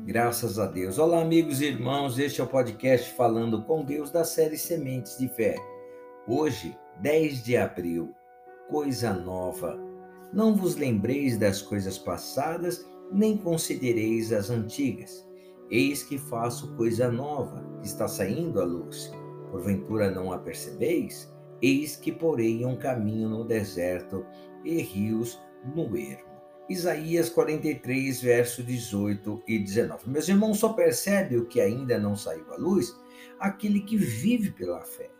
Graças a Deus. Olá, amigos e irmãos. Este é o podcast Falando com Deus da série Sementes de Fé. Hoje, 10 de abril, coisa nova. Não vos lembreis das coisas passadas, nem considereis as antigas. Eis que faço coisa nova, está saindo à luz. Porventura não a percebeis? Eis que porei um caminho no deserto e rios no ermo. Isaías 43, verso 18 e 19. Meus irmãos, só percebe o que ainda não saiu à luz aquele que vive pela fé,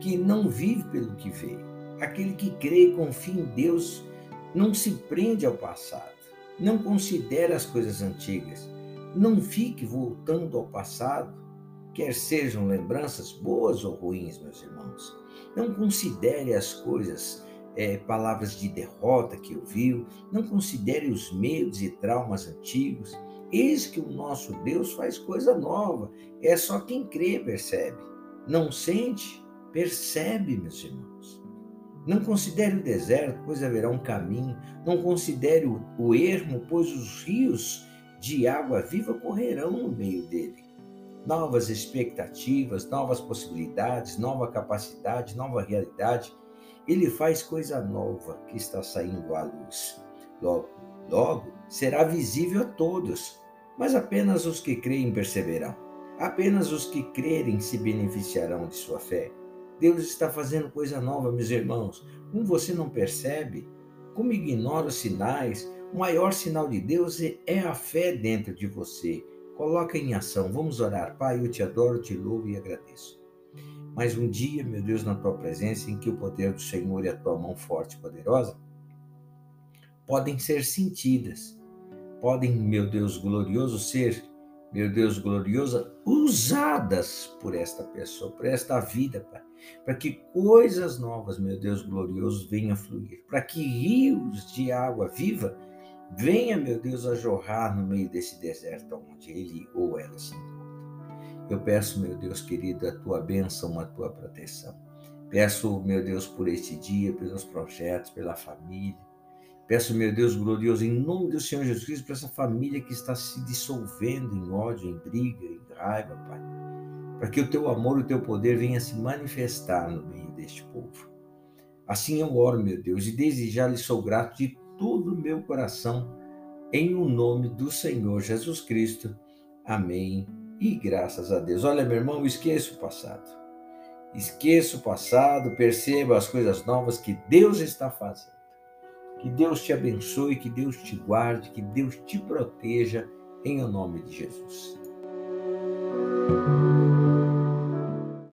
que não vive pelo que vê, aquele que crê e confia em Deus, não se prende ao passado, não considera as coisas antigas, não fique voltando ao passado, quer sejam lembranças boas ou ruins, meus irmãos. Não considere as coisas é, palavras de derrota que ouviu, não considere os medos e traumas antigos. Eis que o nosso Deus faz coisa nova. É só quem crê percebe. Não sente, percebe, meus irmãos. Não considere o deserto, pois haverá um caminho. Não considere o, o ermo, pois os rios de água viva correrão no meio dele. Novas expectativas, novas possibilidades, nova capacidade, nova realidade ele faz coisa nova que está saindo à luz. Logo, logo será visível a todos, mas apenas os que creem perceberão. Apenas os que crerem se beneficiarão de sua fé. Deus está fazendo coisa nova, meus irmãos. Como você não percebe? Como ignora os sinais? O maior sinal de Deus é a fé dentro de você. Coloca em ação. Vamos orar. Pai, eu te adoro, te louvo e agradeço mais um dia, meu Deus, na tua presença, em que o poder do Senhor e a tua mão forte e poderosa podem ser sentidas, podem, meu Deus glorioso, ser, meu Deus gloriosa, usadas por esta pessoa, por esta vida, Pai, para que coisas novas, meu Deus glorioso, venham a fluir, para que rios de água viva venham, meu Deus, a jorrar no meio desse deserto onde ele ou ela se encontra. Eu peço, meu Deus querido, a tua bênção, a tua proteção. Peço, meu Deus, por este dia, pelos projetos, pela família. Peço, meu Deus glorioso, em nome do Senhor Jesus Cristo, para essa família que está se dissolvendo em ódio, em briga, em raiva, Pai. Para que o teu amor e o teu poder venha se manifestar no meio deste povo. Assim eu oro, meu Deus, e desde já lhe sou grato de todo o meu coração, em o nome do Senhor Jesus Cristo. Amém e graças a Deus. Olha, meu irmão, esqueça o passado. Esqueça o passado, perceba as coisas novas que Deus está fazendo. Que Deus te abençoe, que Deus te guarde, que Deus te proteja, em o nome de Jesus.